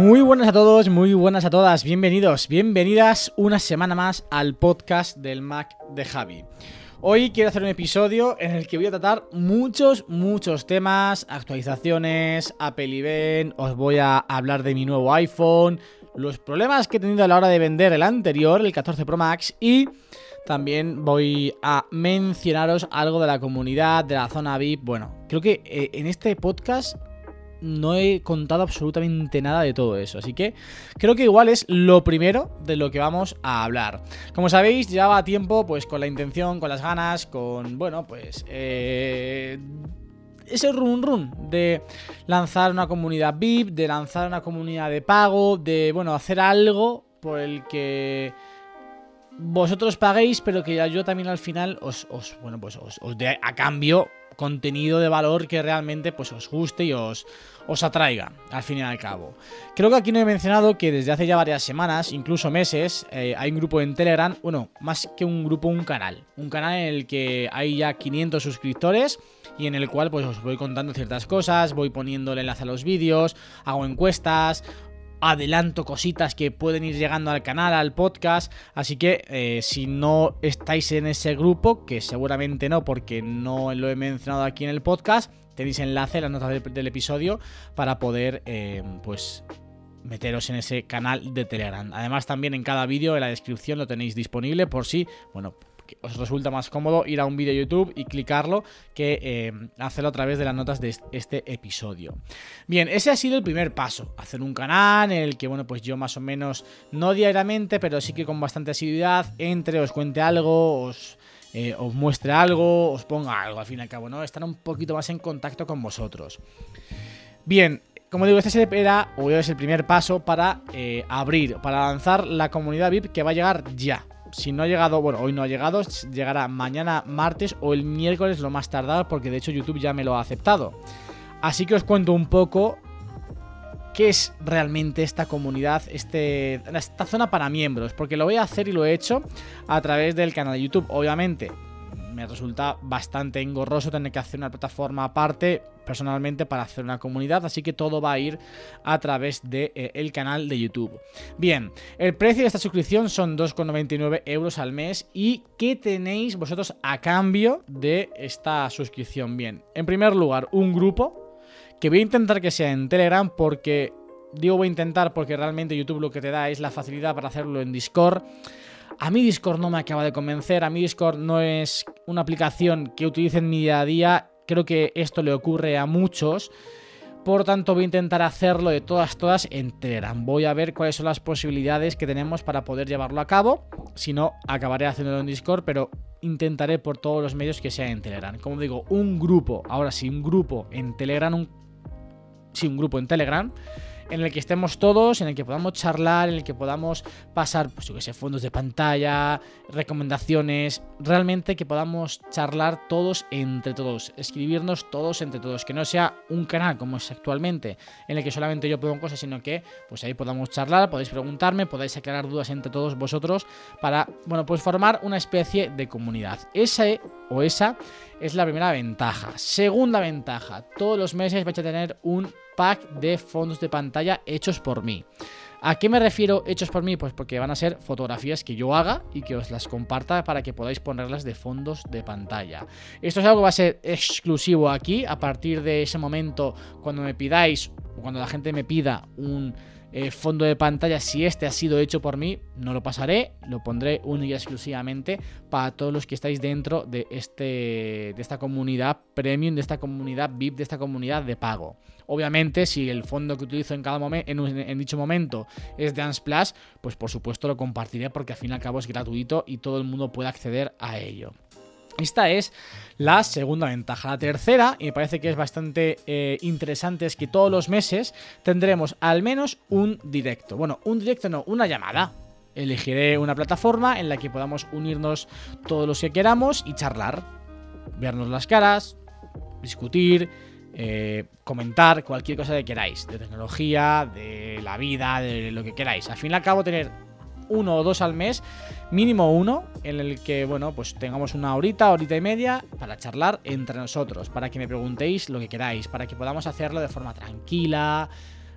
Muy buenas a todos, muy buenas a todas, bienvenidos, bienvenidas una semana más al podcast del Mac de Javi. Hoy quiero hacer un episodio en el que voy a tratar muchos, muchos temas, actualizaciones, Apple Event, os voy a hablar de mi nuevo iPhone, los problemas que he tenido a la hora de vender el anterior, el 14 Pro Max y también voy a mencionaros algo de la comunidad, de la zona VIP. Bueno, creo que eh, en este podcast no he contado absolutamente nada de todo eso. Así que creo que igual es lo primero de lo que vamos a hablar. Como sabéis, llevaba tiempo pues con la intención, con las ganas, con, bueno, pues... eh, ese run run de lanzar una comunidad VIP, de lanzar una comunidad de pago, de, bueno, hacer algo por el que vosotros paguéis, pero que ya yo también al final os, bueno, pues os dé a cambio contenido de valor que realmente pues os guste y os, os atraiga, al fin y al cabo. Creo que aquí no he mencionado que desde hace ya varias semanas, incluso meses, eh, hay un grupo en Telegram, bueno, más que un grupo, un canal. Un canal en el que hay ya 500 suscriptores y en el cual pues os voy contando ciertas cosas, voy poniendo el enlace a los vídeos, hago encuestas, adelanto cositas que pueden ir llegando al canal, al podcast. Así que eh, si no estáis en ese grupo, que seguramente no, porque no lo he mencionado aquí en el podcast, tenéis enlace en las notas del, episodio para poder, eh, pues meteros en ese canal de Telegram. Además también en cada vídeo en la descripción lo tenéis disponible por si, bueno, os resulta más cómodo ir a un vídeo YouTube y clicarlo que eh, hacerlo a través de las notas de est- este episodio. Bien, ese ha sido el primer paso, hacer un canal en el que, bueno, pues yo más o menos, no diariamente, pero sí que con bastante asiduidad, entre, os cuente algo, os, eh, muestre algo, os ponga algo, al fin y al cabo, ¿no? Estar un poquito más en contacto con vosotros. Bien, como digo, este era, o es el primer paso para eh, abrir, para lanzar la comunidad VIP que va a llegar ya. Si no ha llegado, bueno, hoy no ha llegado, llegará mañana martes o el miércoles lo más tardar, porque de hecho YouTube ya me lo ha aceptado. Así que os cuento un poco qué es realmente esta comunidad, este, esta zona para miembros, porque lo voy a hacer y lo he hecho a través del canal de YouTube. Obviamente, me resulta bastante engorroso tener que hacer una plataforma aparte personalmente para hacer una comunidad, así que todo va a ir a través del de, eh, canal de YouTube. Bien, el precio de esta suscripción son 2,99 euros al mes y ¿qué tenéis vosotros a cambio de esta suscripción? Bien, en primer lugar, un grupo que voy a intentar que sea en Telegram porque digo voy a intentar porque realmente YouTube lo que te da es la facilidad para hacerlo en Discord. A mí Discord no me acaba de convencer, a mí Discord no es una aplicación que utilice en mi día a día, creo que esto le ocurre a muchos. Por tanto, voy a intentar hacerlo de todas, todas en Telegram. Voy a ver cuáles son las posibilidades que tenemos para poder llevarlo a cabo. Si no, acabaré haciéndolo en Discord, pero intentaré por todos los medios que sea en Telegram. Como digo, un grupo, ahora sí, un grupo en Telegram, un, sí, un grupo en Telegram en el que estemos todos, en el que podamos charlar, en el que podamos pasar, pues yo que sé, fondos de pantalla, recomendaciones, realmente que podamos charlar todos entre todos, escribirnos todos entre todos, que no sea un canal como es actualmente, en el que solamente yo pongo cosas, sino que pues ahí podamos charlar, podéis preguntarme, podáis aclarar dudas entre todos vosotros para, bueno, pues formar una especie de comunidad. Ese o esa es la primera ventaja. Segunda ventaja, todos los meses vais a tener un pack de fondos de pantalla hechos por mí. ¿A qué me refiero hechos por mí? Pues porque van a ser fotografías que yo haga y que os las comparta para que podáis ponerlas de fondos de pantalla. Esto es algo que va a ser exclusivo aquí. A partir de ese momento, cuando me pidáis, o cuando la gente me pida un eh, fondo de pantalla si este ha sido hecho por mí, no lo pasaré, lo pondré única y exclusivamente para todos los que estáis dentro de, este, de esta comunidad premium, de esta comunidad VIP, de esta comunidad de pago. Obviamente, si el fondo que utilizo en en, dicho momento, es de Unsplash, pues por supuesto lo compartiré porque al fin y al cabo es gratuito y todo el mundo puede acceder a ello. Esta es la segunda ventaja. La tercera, y me parece que es bastante eh, interesante, es que todos los meses tendremos al menos un directo. Bueno, un directo no, una llamada. Elegiré una plataforma en la que podamos unirnos todos los que queramos y charlar. Vernos las caras, discutir, eh, comentar cualquier cosa que queráis. De tecnología, de la vida, de lo que queráis. Al fin y al cabo, tener uno o dos al mes, mínimo uno, en el que, bueno, pues tengamos una horita, horita y media para charlar entre nosotros, para que me preguntéis lo que queráis, para que podamos hacerlo de forma tranquila,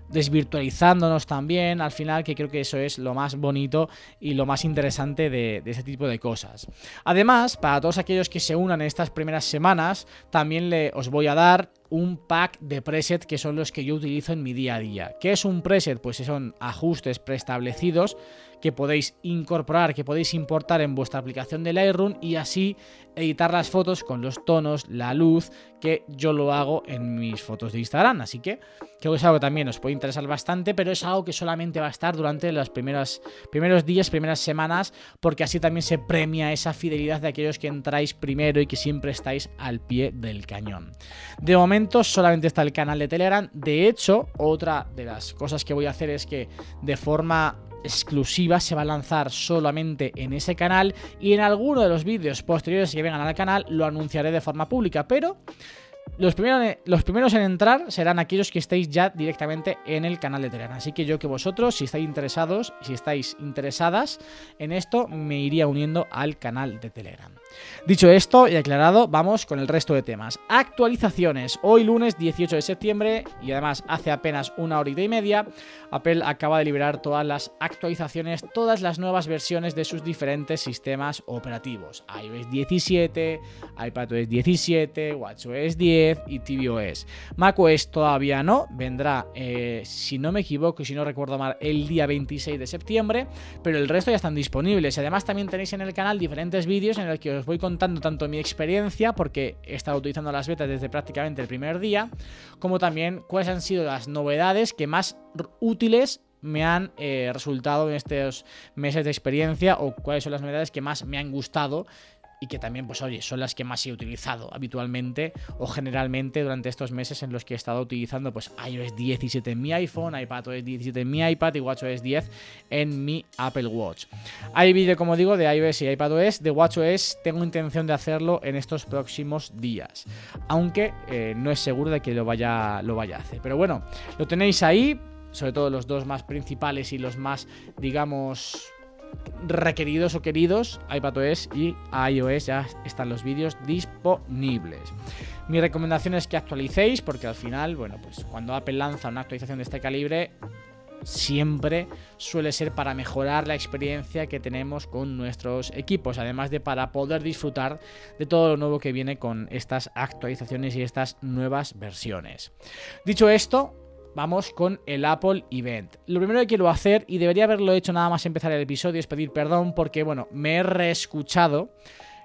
desvirtualizándonos también, al final, que creo que eso es lo más bonito y lo más interesante de, de este tipo de cosas. Además, para todos aquellos que se unan en estas primeras semanas, también le, os voy a dar un pack de preset que son los que yo utilizo en mi día a día. ¿Qué es un preset? Pues son ajustes preestablecidos que podéis incorporar, que podéis importar en vuestra aplicación de Lightroom y así editar las fotos con los tonos, la luz, que yo lo hago en mis fotos de Instagram. Así que creo que es algo que también os puede interesar bastante, pero es algo que solamente va a estar durante los primeros, primeros días, primeras semanas, porque así también se premia esa fidelidad de aquellos que entráis primero y que siempre estáis al pie del cañón. De momento solamente está el canal de Telegram. De hecho, otra de las cosas que voy a hacer es que de forma exclusiva se va a lanzar solamente en ese canal y en alguno de los vídeos posteriores que vengan al canal lo anunciaré de forma pública, pero los primeros, los primeros en entrar serán aquellos que estéis ya directamente en el canal de Telegram. Así que yo que vosotros, si estáis interesados, si estáis interesadas en esto, me iría uniendo al canal de Telegram. Dicho esto y aclarado, vamos con el resto de temas. Actualizaciones. Hoy lunes 18 de septiembre y además hace apenas una horita y media, Apple acaba de liberar todas las actualizaciones, todas las nuevas versiones de sus diferentes sistemas operativos. iOS 17, iPadOS 17, WatchOS 10 y tvOS. macOS todavía no, vendrá, eh, si no me equivoco si no recuerdo mal, el día 26 de septiembre, pero el resto ya están disponibles. Además también tenéis en el canal diferentes vídeos en los que os voy contando tanto mi experiencia, porque he estado utilizando las betas desde prácticamente el primer día, como también cuáles han sido las novedades que más útiles me han eh, resultado en estos meses de experiencia o cuáles son las novedades que más me han gustado y que también, pues oye, son las que más he utilizado habitualmente o generalmente durante estos meses en los que he estado utilizando pues iOS 17 en mi iPhone, iPadOS 17 en mi iPad y WatchOS 10 en mi Apple Watch. Hay vídeo, como digo, de iOS y iPadOS, de WatchOS tengo intención de hacerlo en estos próximos días, aunque eh, no es seguro de que lo vaya, lo vaya a hacer. Pero bueno, lo tenéis ahí, sobre todo los dos más principales y los más, digamos, requeridos o queridos, iPadOS y iOS ya están los vídeos disponibles. Mi recomendación es que actualicéis porque al final, bueno, pues cuando Apple lanza una actualización de este calibre, siempre suele ser para mejorar la experiencia que tenemos con nuestros equipos, además de para poder disfrutar de todo lo nuevo que viene con estas actualizaciones y estas nuevas versiones. Dicho esto, vamos con el Apple Event. Lo primero que quiero hacer, y debería haberlo hecho nada más empezar el episodio, es pedir perdón porque, bueno, me he reescuchado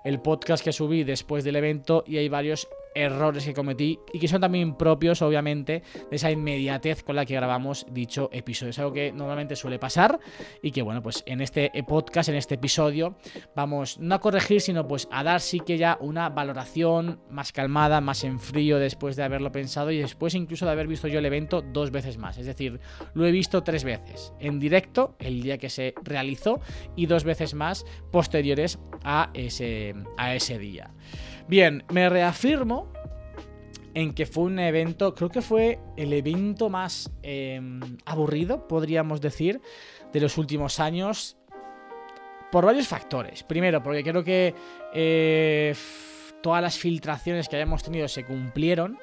el podcast que subí después del evento y hay varios errores que cometí y que son también propios, obviamente, de esa inmediatez con la que grabamos dicho episodio. Es algo que normalmente suele pasar y que, bueno, pues en este podcast, en este episodio, vamos no a corregir, sino pues a dar sí que ya una valoración más calmada, más en frío después de haberlo pensado y después incluso de haber visto yo el evento dos veces más. Es decir, lo he visto tres veces en directo el día que se realizó y dos veces más posteriores a ese, a ese día. Bien, me reafirmo en que fue un evento, creo que fue el evento más eh, aburrido, podríamos decir, de los últimos años, por varios factores. Primero, porque creo que eh, todas las filtraciones que hayamos tenido se cumplieron.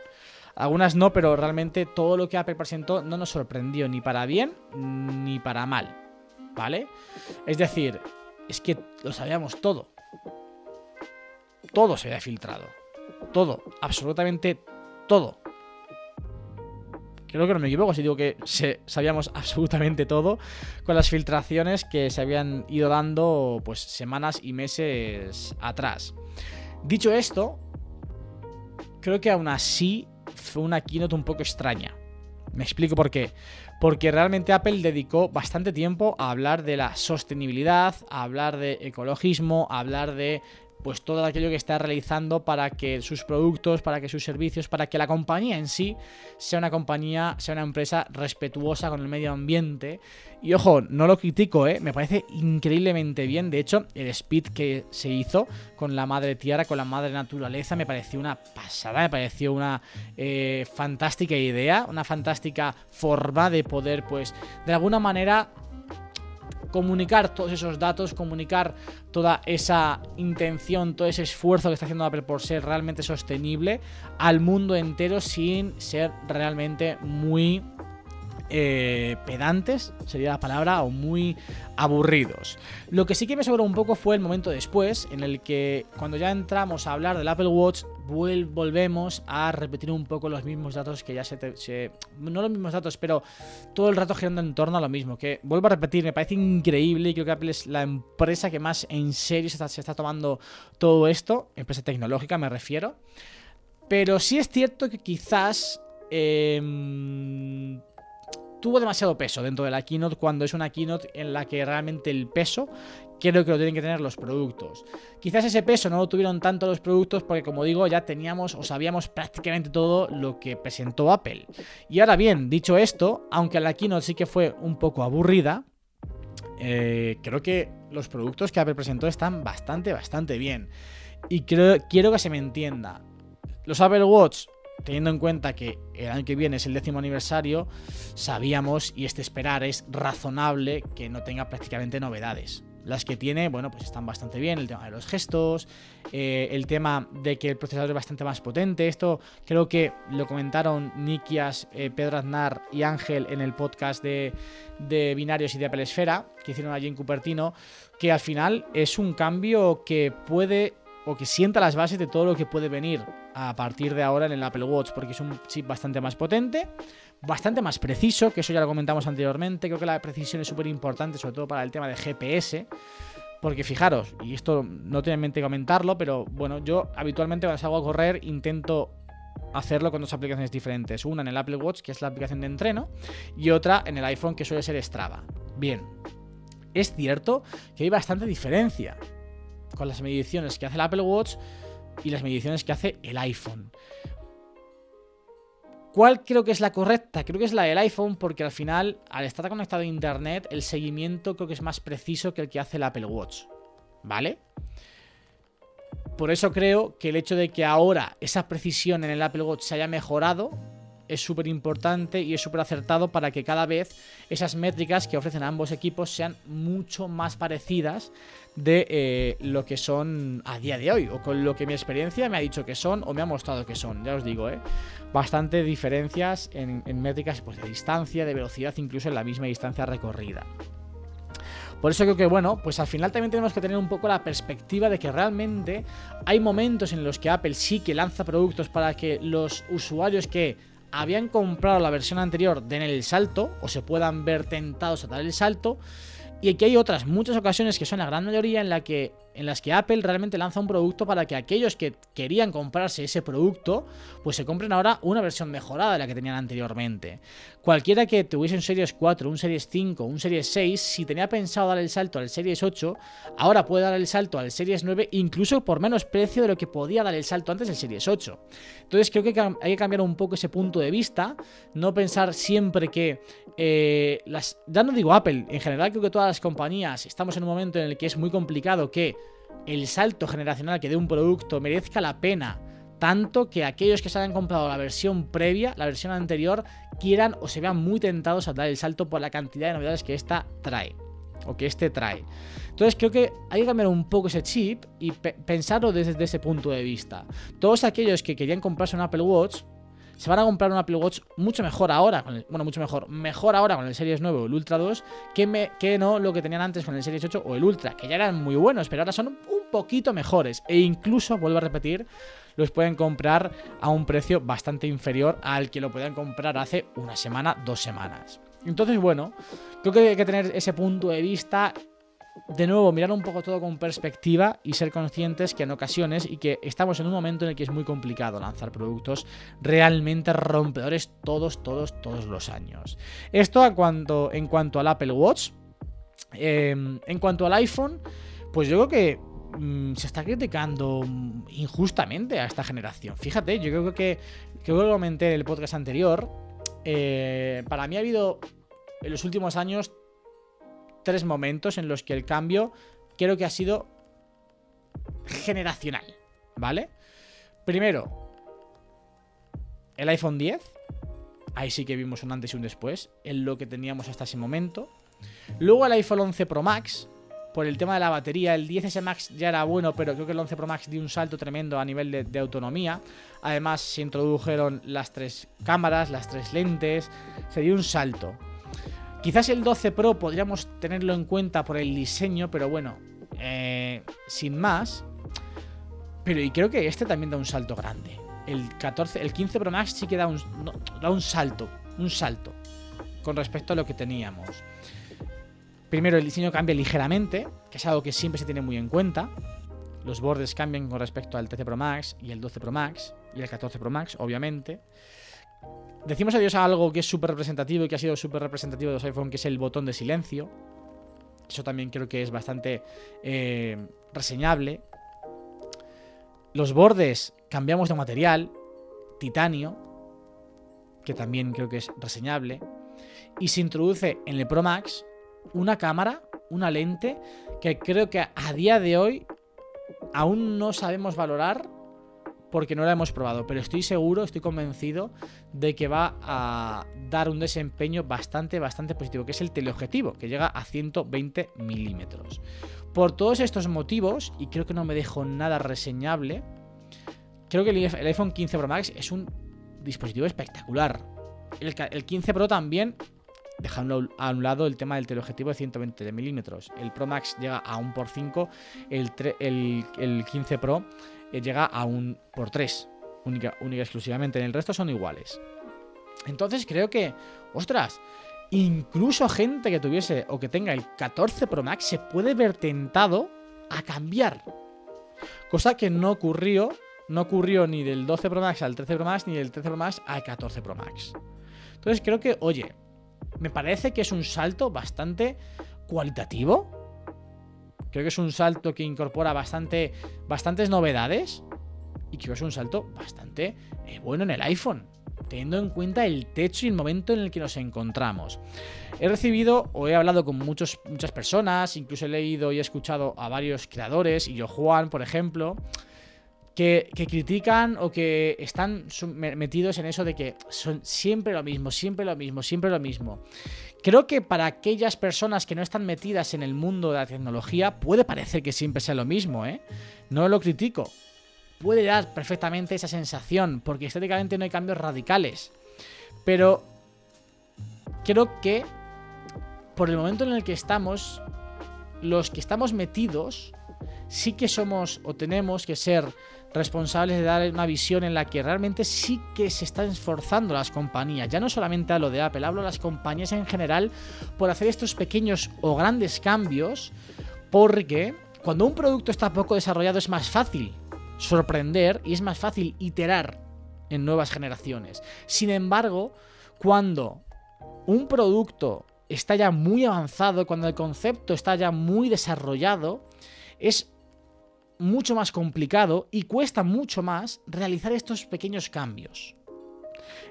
Algunas no, pero realmente todo lo que Apple presentó no nos sorprendió ni para bien ni para mal. ¿Vale? Es decir, es que lo sabíamos todo. Todo se había filtrado. Todo, absolutamente todo. creo que no me equivoco si digo que sabíamos absolutamente todo con las filtraciones que se habían ido dando pues semanas y meses atrás. Dicho esto, creo que aún así fue una keynote un poco extraña. Me explico por qué. Porque realmente Apple dedicó bastante tiempo a hablar de la sostenibilidad, a hablar de ecologismo, a hablar de pues todo aquello que está realizando para que sus productos, para que sus servicios, para que la compañía en sí sea una compañía, sea una empresa respetuosa con el medio ambiente. Y ojo, no lo critico, ¿eh? me parece increíblemente bien. De hecho, el speed que se hizo con la madre tierra, con la madre naturaleza, me pareció una pasada, me pareció una eh, fantástica idea, una fantástica forma de poder, pues, de alguna manera comunicar todos esos datos, comunicar toda esa intención, todo ese esfuerzo que está haciendo Apple por ser realmente sostenible al mundo entero sin ser realmente muy eh, pedantes, sería la palabra, o muy aburridos. Lo que sí que me sobró un poco fue el momento después, en el que cuando ya entramos a hablar del Apple Watch, volvemos a repetir un poco los mismos datos que ya se, No los mismos datos, pero todo el rato girando en torno a lo mismo. Que vuelvo a repetir, me parece increíble y creo que Apple es la empresa que más en serio se está, se está tomando todo esto, empresa tecnológica me refiero. Pero sí es cierto que quizás em, tuvo demasiado peso dentro de la keynote cuando es una keynote en la que realmente el peso creo que lo tienen que tener los productos. Quizás ese peso no lo tuvieron tanto los productos porque como digo ya teníamos o sabíamos prácticamente todo lo que presentó Apple. Y ahora bien, dicho esto, aunque la keynote sí que fue un poco aburrida, eh, creo que los productos que Apple presentó están bastante, bastante bien. Y creo, quiero que se me entienda. Los Apple Watch, teniendo en cuenta que el año que viene es el décimo aniversario, sabíamos y este esperar es razonable que no tenga prácticamente novedades. Las que tiene, bueno, pues están bastante bien. El tema de los gestos, eh, el tema de que el procesador es bastante más potente. Esto creo que lo comentaron Nikias, eh, Pedro Aznar y Ángel en el podcast de, de binarios y de Apple Esfera que hicieron allí en Cupertino. Que al final es un cambio que puede o que sienta las bases de todo lo que puede venir a partir de ahora en el Apple Watch, porque es un chip bastante más potente, bastante más preciso, que eso ya lo comentamos anteriormente, creo que la precisión es súper importante, sobre todo para el tema de GPS, porque fijaros, y esto no tengo en mente comentarlo, pero bueno, yo habitualmente cuando salgo a correr intento hacerlo con dos aplicaciones diferentes, una en el Apple Watch, que es la aplicación de entreno, y otra en el iPhone, que suele ser Strava. Bien, es cierto que hay bastante diferencia con las mediciones que hace el Apple Watch y las mediciones que hace el iPhone. ¿Cuál creo que es la correcta? Creo que es la del iPhone porque al final, al estar conectado a Internet, el seguimiento creo que es más preciso que el que hace el Apple Watch. ¿Vale? Por eso creo que el hecho de que ahora esa precisión en el Apple Watch se haya mejorado es súper importante y es súper acertado para que cada vez esas métricas que ofrecen ambos equipos sean mucho más parecidas de eh, lo que son a día de hoy o con lo que mi experiencia me ha dicho que son o me ha mostrado que son. Ya os digo, ¿eh? bastante diferencias en, en métricas pues, de distancia, de velocidad, incluso en la misma distancia recorrida. Por eso creo que, bueno, pues al final también tenemos que tener un poco la perspectiva de que realmente hay momentos en los que Apple sí que lanza productos para que los usuarios que habían comprado la versión anterior den el salto o se puedan ver tentados a dar el salto. Y aquí hay otras muchas ocasiones que son la gran mayoría en, la que, en las que Apple realmente lanza un producto para que aquellos que querían comprarse ese producto, pues se compren ahora una versión mejorada de la que tenían anteriormente. Cualquiera que tuviese un Series 4, un Series 5, un Series 6, si tenía pensado dar el salto al Series 8, ahora puede dar el salto al Series 9, incluso por menos precio de lo que podía dar el salto antes del Series 8. Entonces creo que hay que cambiar un poco ese punto de vista, no pensar siempre que eh, las, ya no digo Apple, en general creo que todas las compañías estamos en un momento en el que es muy complicado que el salto generacional que dé un producto merezca la pena tanto que aquellos que se hayan comprado la versión previa, la versión anterior, quieran o se vean muy tentados a dar el salto por la cantidad de novedades que esta trae o que este trae. Entonces creo que hay que cambiar un poco ese chip y pe- pensarlo desde ese punto de vista. Todos aquellos que querían comprarse un Apple Watch se van a comprar un Apple Watch mucho mejor ahora, con bueno, mucho mejor, mejor ahora con el Series 9 o el Ultra 2 que, me- que no lo que tenían antes con el Series 8 o el Ultra, que ya eran muy buenos, pero ahora son un poquito mejores. E incluso, vuelvo a repetir, los pueden comprar a un precio bastante inferior al que lo podían comprar hace una semana, dos semanas. Entonces, bueno, creo que hay que tener ese punto de vista de nuevo, mirar un poco todo con perspectiva y ser conscientes que en ocasiones y que estamos en un momento en el que es muy complicado lanzar productos realmente rompedores todos, todos, todos los años. Esto a cuanto, en cuanto al Apple Watch. Eh, en cuanto al iPhone, pues yo creo que mm, se está criticando injustamente a esta generación. Fíjate, yo creo que, que lo comenté en el podcast anterior. eh, para mí ha habido en los últimos años tres momentos en los que el cambio creo que ha sido generacional, ¿vale? Primero, el iPhone 10. Ahí sí que vimos un antes y un después en lo que teníamos hasta ese momento. Luego el iPhone 11 Pro Max, por el tema de la batería. El 10S Max ya era bueno, pero creo que el 11 Pro Max dio un salto tremendo a nivel de, de autonomía. Además, se introdujeron las tres cámaras, las tres lentes. Se dio un salto. Quizás el 12 Pro podríamos tenerlo en cuenta por el diseño, pero bueno, eh, sin más. Pero y creo que este también da un salto grande. El 14, el 15 Pro Max sí que da un, da un salto, un salto con respecto a lo que teníamos. Primero, el diseño cambia ligeramente, que es algo que siempre se tiene muy en cuenta. Los bordes cambian con respecto al 13 Pro Max y el 12 Pro Max y el 14 Pro Max, obviamente. Decimos adiós a algo que es súper representativo y que ha sido súper representativo de los iPhone, que es el botón de silencio. Eso también creo que es bastante eh, reseñable. Los bordes cambiamos de material, titanio, que también creo que es reseñable. Y se introduce en el Pro Max una cámara, una lente, que creo que a día de hoy aún no sabemos valorar porque no la hemos probado, pero estoy seguro, estoy convencido de que va a dar un desempeño bastante, bastante positivo, que es el teleobjetivo, que llega a 120 milímetros. Por todos estos motivos, y creo que no me dejo nada reseñable, creo que el iPh- el iPhone 15 Pro Max es un dispositivo espectacular. El, ca- el 15 Pro también, dejando a un lado el tema del teleobjetivo de 120 milímetros. El Pro Max llega a 1 por 5, el, el, el 15 Pro llega a 1 por 3, única, única exclusivamente. En el resto son iguales. Entonces creo que, ostras, incluso gente que tuviese o que tenga el 14 Pro Max se puede ver tentado a cambiar. Cosa que no ocurrió, no ocurrió ni del 12 Pro Max al 13 Pro Max ni del 13 Pro Max al 14 Pro Max. Entonces creo que, oye, me parece que es un salto bastante cualitativo. Creo que es un salto que incorpora bastante, bastantes novedades. Y creo que es un salto bastante eh, bueno en el iPhone. Teniendo en cuenta el techo y el momento en el que nos encontramos. He recibido o he hablado con muchos, muchas personas, incluso he leído y he escuchado a varios creadores, y yo Juan, por ejemplo, que, critican o que están metidos en eso de que son siempre lo mismo, siempre lo mismo, siempre lo mismo. Creo que para aquellas personas que no están metidas en el mundo de la tecnología puede parecer que siempre sea lo mismo, ¿eh? No lo critico. Puede dar perfectamente esa sensación, porque estéticamente no hay cambios radicales. Pero creo que por el momento en el que estamos, los que estamos metidos, sí que somos o tenemos que ser responsables de dar una visión en la que realmente sí que se están esforzando las compañías. Ya no solamente hablo de Apple, hablo de las compañías en general por hacer estos pequeños o grandes cambios, porque cuando un producto está poco desarrollado es más fácil sorprender y es más fácil iterar en nuevas generaciones. Sin embargo, cuando un producto está ya muy avanzado, cuando el concepto está ya muy desarrollado, es mucho más complicado y cuesta mucho más realizar estos pequeños cambios.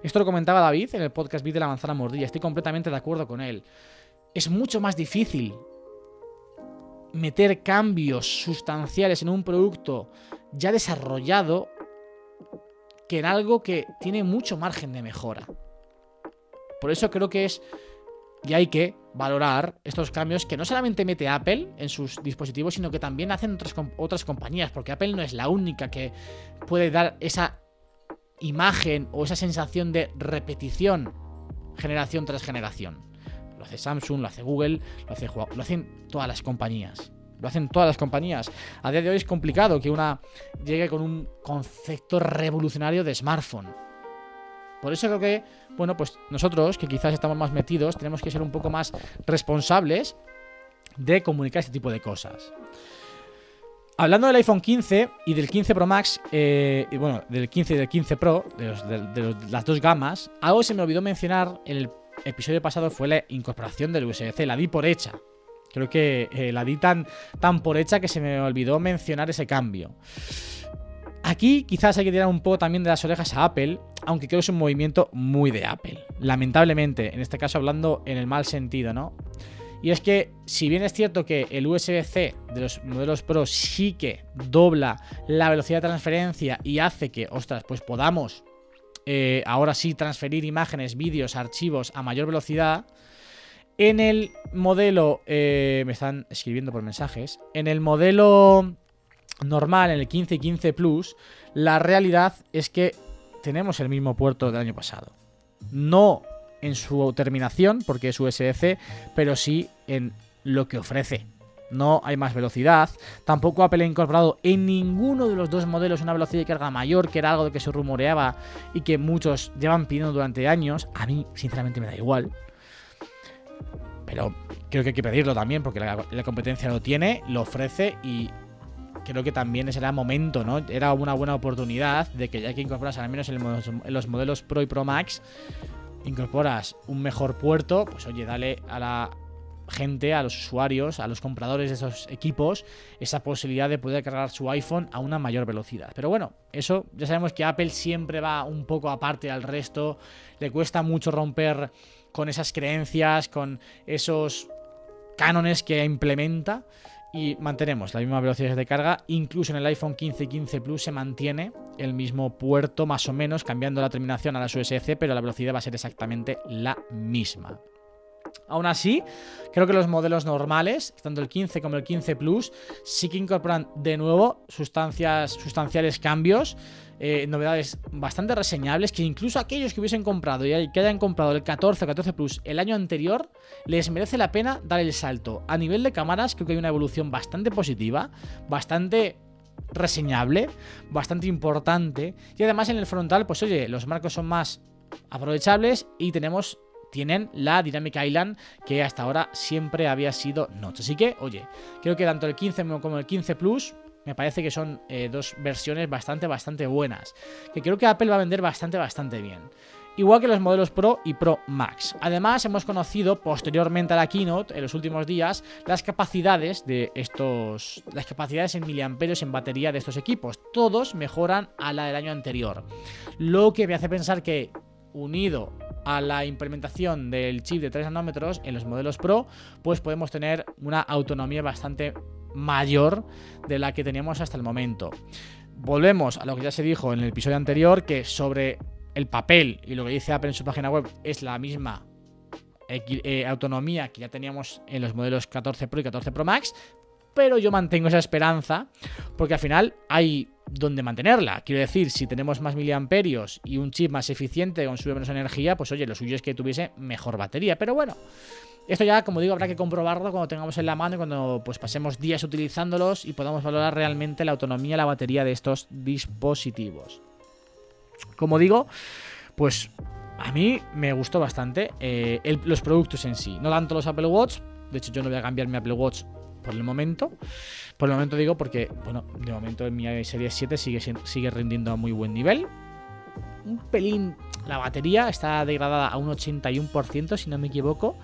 Esto lo comentaba David en el podcast Beat de la manzana mordida, estoy completamente de acuerdo con él. Es mucho más difícil meter cambios sustanciales en un producto ya desarrollado que en algo que tiene mucho margen de mejora. Por eso creo que es y hay que valorar estos cambios que no solamente mete Apple en sus dispositivos, sino que también hacen otras, otras compañías, porque Apple no es la única que puede dar esa imagen o esa sensación de repetición generación tras generación. Lo hace Samsung, lo hace Google, lo, hace, lo hacen todas las compañías. Lo hacen todas las compañías. A día de hoy es complicado que una llegue con un concepto revolucionario de smartphone. Por eso creo que, bueno, pues nosotros, que quizás estamos más metidos, tenemos que ser un poco más responsables de comunicar este tipo de cosas. Hablando del iPhone 15 y del 15 Pro Max, eh, bueno, del 15 y del 15 Pro, de, las dos gamas, algo se me olvidó mencionar en el episodio pasado fue la incorporación del USB-C. La di por hecha. Creo que eh, la di tan, tan por hecha que se me olvidó mencionar ese cambio. Aquí quizás hay que tirar un poco también de las orejas a Apple, aunque creo que es un movimiento muy de Apple. Lamentablemente, en este caso hablando en el mal sentido, ¿no? Y es que, si bien es cierto que el USB-C de los modelos Pro sí que dobla la velocidad de transferencia y hace que, ostras, pues podamos eh, ahora sí transferir imágenes, vídeos, archivos a mayor velocidad, en el modelo, eh, me están escribiendo por mensajes, en el modelo normal, en el 15 y 15 Plus, la realidad es que tenemos el mismo puerto del año pasado. No en su terminación, porque es USB-C, pero sí en lo que ofrece. No hay más velocidad. Tampoco Apple ha incorporado en ninguno de los dos modelos una velocidad de carga mayor, que era algo de que se rumoreaba y que muchos llevan pidiendo durante años. A mí, sinceramente, me da igual. Pero creo que hay que pedirlo también, porque la competencia lo tiene, lo ofrece y creo que también ese era momento, ¿no? Era una buena oportunidad de que ya que incorporas al menos en los modelos Pro y Pro Max, incorporas un mejor puerto, pues oye, dale a la gente, a los usuarios, a los compradores de esos equipos, esa posibilidad de poder cargar su iPhone a una mayor velocidad. Pero bueno, eso ya sabemos que Apple siempre va un poco aparte al resto, le cuesta mucho romper con esas creencias, con esos cánones que implementa y mantenemos la misma velocidad de carga. Incluso en el iPhone 15 y 15 Plus se mantiene el mismo puerto, más o menos, cambiando la terminación a las USB-C, pero la velocidad va a ser exactamente la misma. Aún así, creo que los modelos normales, tanto el 15 como el 15 Plus, sí que incorporan de nuevo sustancias, sustanciales cambios, eh, novedades bastante reseñables, que incluso aquellos que hubiesen comprado y que hayan comprado el 14 o 14 Plus el año anterior, les merece la pena dar el salto. A nivel de cámaras, creo que hay una evolución bastante positiva, bastante reseñable, bastante importante. Y además en el frontal, pues oye, los marcos son más aprovechables y tenemos tienen la Dynamic Island que hasta ahora siempre había sido notch. Así que, oye, creo que tanto el 15 como el 15 Plus me parece que son eh, dos versiones bastante, bastante buenas. Que creo que Apple va a vender bastante, bastante bien. Igual que los modelos Pro y Pro Max. Además, hemos conocido posteriormente a la keynote, en los últimos días, las capacidades de estos. Las capacidades en miliamperios en batería de estos equipos. Todos mejoran a la del año anterior. Lo que me hace pensar que, unido a la implementación del chip de 3 nanómetros en los modelos Pro, pues podemos tener una autonomía bastante mayor de la que teníamos hasta el momento. Volvemos a lo que ya se dijo en el episodio anterior, que sobre el papel y lo que dice Apple en su página web es la misma eh, autonomía que ya teníamos en los modelos 14 Pro y 14 Pro Max, pero yo mantengo esa esperanza porque al final hay donde mantenerla. Quiero decir, si tenemos más miliamperios y un chip más eficiente consume menos energía, pues oye, lo suyo es que tuviese mejor batería. Pero bueno, esto ya, como digo, habrá que comprobarlo cuando tengamos en la mano y cuando pues pasemos días utilizándolos y podamos valorar realmente la autonomía y la batería de estos dispositivos. Como digo, pues a mí me gustó bastante eh, los productos en sí. No tanto los Apple Watch. De hecho, yo no voy a cambiar mi Apple Watch por el momento. Por el momento digo porque, bueno, de momento en mi serie 7 sigue, sigue rindiendo a muy buen nivel. Un pelín, la batería está degradada a un 81%, si no me equivoco.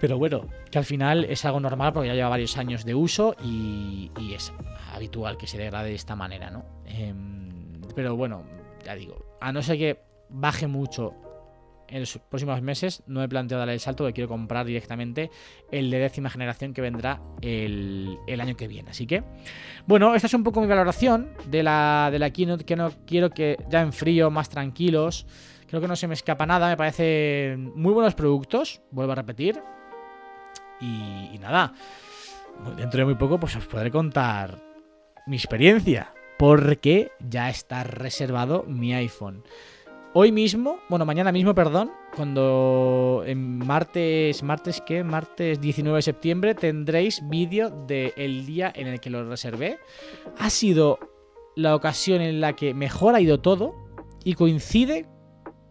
Pero bueno, que al final es algo normal porque ya lleva varios años de uso y, y es habitual que se degrade de esta manera, ¿no? Em, pero bueno, ya digo, a no ser que baje mucho en los próximos meses, no he planteado dar el salto que quiero comprar directamente el de décima generación que vendrá el, el año que viene. Así que, bueno, esta es un poco mi valoración de la, de la keynote, que no quiero que ya en frío, más tranquilos. Creo que no se me escapa nada, me parecen muy buenos productos, vuelvo a repetir. Y, y nada, dentro de muy poco pues os podré contar mi experiencia. porque ya está reservado mi iPhone. Hoy mismo, bueno, mañana mismo, perdón, cuando en martes, martes qué, martes 19 de septiembre tendréis vídeo del día en el que lo reservé. Ha sido la ocasión en la que mejor ha ido todo y coincide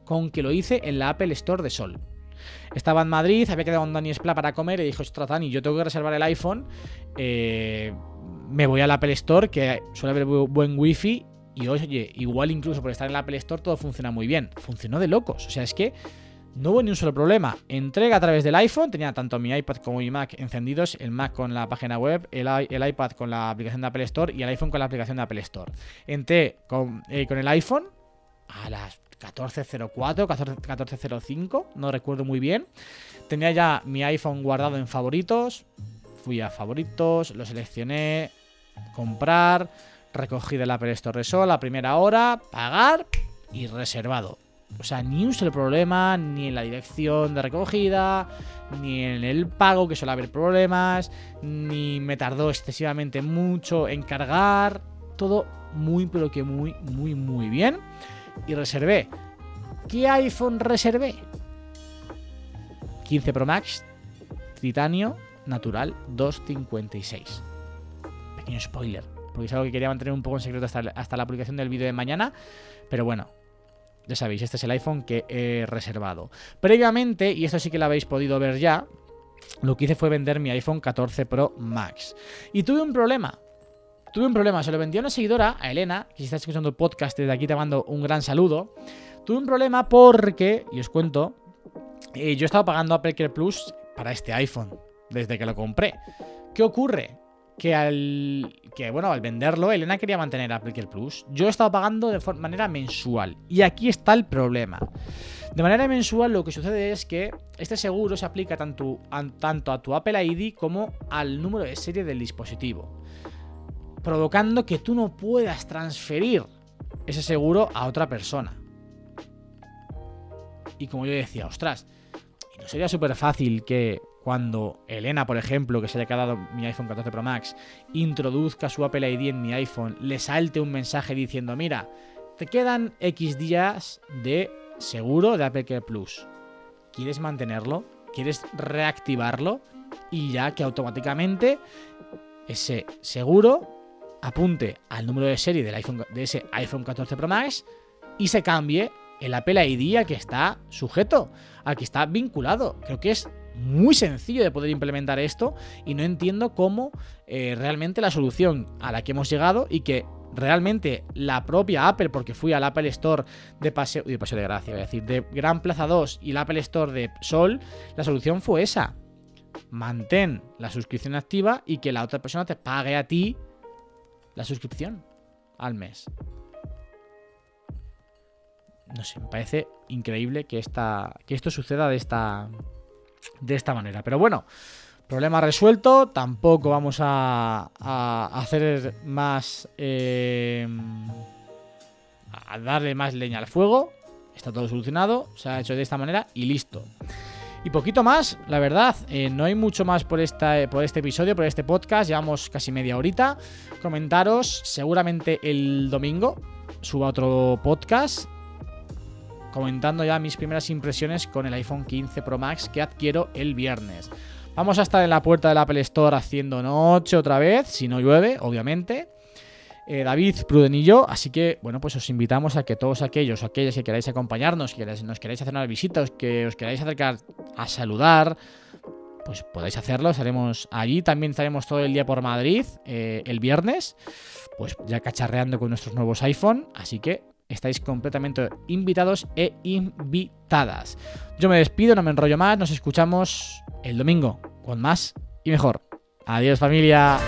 con que lo hice en la Apple Store de Sol. Estaba en Madrid, había quedado en Dani Espla para comer y dijo, ostras, Dani, yo tengo que reservar el iPhone. eh, me voy al Apple Store, que suele haber bu- buen wifi. Y oye, igual incluso por estar en la Apple Store todo funciona muy bien. Funcionó de locos. O sea, es que no hubo ni un solo problema. Entrega a través del iPhone. Tenía tanto mi iPad como mi Mac encendidos. El Mac con la página web, el, iPad con la aplicación de Apple Store y el iPhone con la aplicación de Apple Store. Entré con, eh, con el iPhone a las 14.04, 14 14.05, no recuerdo muy bien. Tenía ya mi iPhone guardado en favoritos. Fui a favoritos, lo seleccioné, comprar, recogí del Apple Store de Sol a primera hora, pagar y reservado. O sea, ni un solo problema, ni en la dirección de recogida, ni en el pago, que suele haber problemas, ni me tardó excesivamente mucho en cargar. Todo muy, pero que muy, muy, muy bien. Y reservé. ¿Qué iPhone reservé? 15 Pro Max, titanio, natural, 256. Pequeño spoiler, porque es algo que quería mantener un poco en secreto hasta, la publicación del vídeo de mañana. Pero bueno, ya sabéis, este es el iPhone que he reservado. Previamente, y esto sí que lo habéis podido ver ya, lo que hice fue vender mi iPhone 14 Pro Max. Y tuve un problema. Tuve un problema, se lo vendí a una seguidora, a Elena, que si estás escuchando el podcast, desde aquí te mando un gran saludo. Tuve un problema porque, y os cuento, eh, yo estaba pagando Apple Care Plus para este iPhone, desde que lo compré. ¿Qué ocurre? Que al, que, bueno, al venderlo, Elena quería mantener Apple Plus. Yo estaba pagando de manera mensual. Y aquí está el problema. De manera mensual lo que sucede es que este seguro se aplica tanto, a- tanto a tu Apple ID como al número de serie del dispositivo. Provocando que tú no puedas transferir ese seguro a otra persona. Y como yo decía, ostras, ¿y no sería súper fácil que cuando Elena, por ejemplo, que se haya quedado mi iPhone 14 Pro Max, introduzca su Apple ID en mi iPhone, le salte un mensaje diciendo, mira, te quedan X días de seguro de Apple Care Plus. ¿Quieres mantenerlo? ¿Quieres reactivarlo? Y ya que automáticamente ese seguro apunte al número de serie del iPhone, de ese iPhone 14 Pro Max y se cambie el Apple ID al que está sujeto, al que está vinculado. Creo que es muy sencillo de poder implementar esto y no entiendo cómo eh, realmente la solución a la que hemos llegado y que realmente la propia Apple, porque fui al Apple Store de Paseo, de Paseo de Gracia, voy a decir, de Gran Plaza 2 y el Apple Store de Sol, la solución fue esa. Mantén la suscripción activa y que la otra persona te pague a ti la suscripción al mes. No sé, me parece increíble que, esta, que esto suceda de esta, de esta manera. Pero bueno, problema resuelto. Tampoco vamos a, hacer más. eh, a darle más leña al fuego. Está todo solucionado. Se ha hecho de esta manera y listo. Y poquito más, la verdad. eh, no hay mucho más por, esta, por este episodio, por este podcast. Llevamos casi media horita. Comentaros, seguramente el domingo suba otro podcast comentando ya mis primeras impresiones con el iPhone 15 Pro Max que adquiero el viernes. Vamos a estar en la puerta del Apple Store haciendo noche otra vez, si no llueve, obviamente. Eh, David, Pruden y yo, así que, bueno, pues os invitamos a que todos aquellos o aquellas que queráis acompañarnos, que nos queráis hacer una visita, que os queráis acercar a saludar, pues podáis hacerlo, estaremos allí, también estaremos todo el día por Madrid eh, el viernes, pues ya cacharreando con nuestros nuevos iPhone, así que estáis completamente invitados e invitadas. Yo me despido, no me enrollo más, nos escuchamos el domingo con más y mejor. Adiós familia.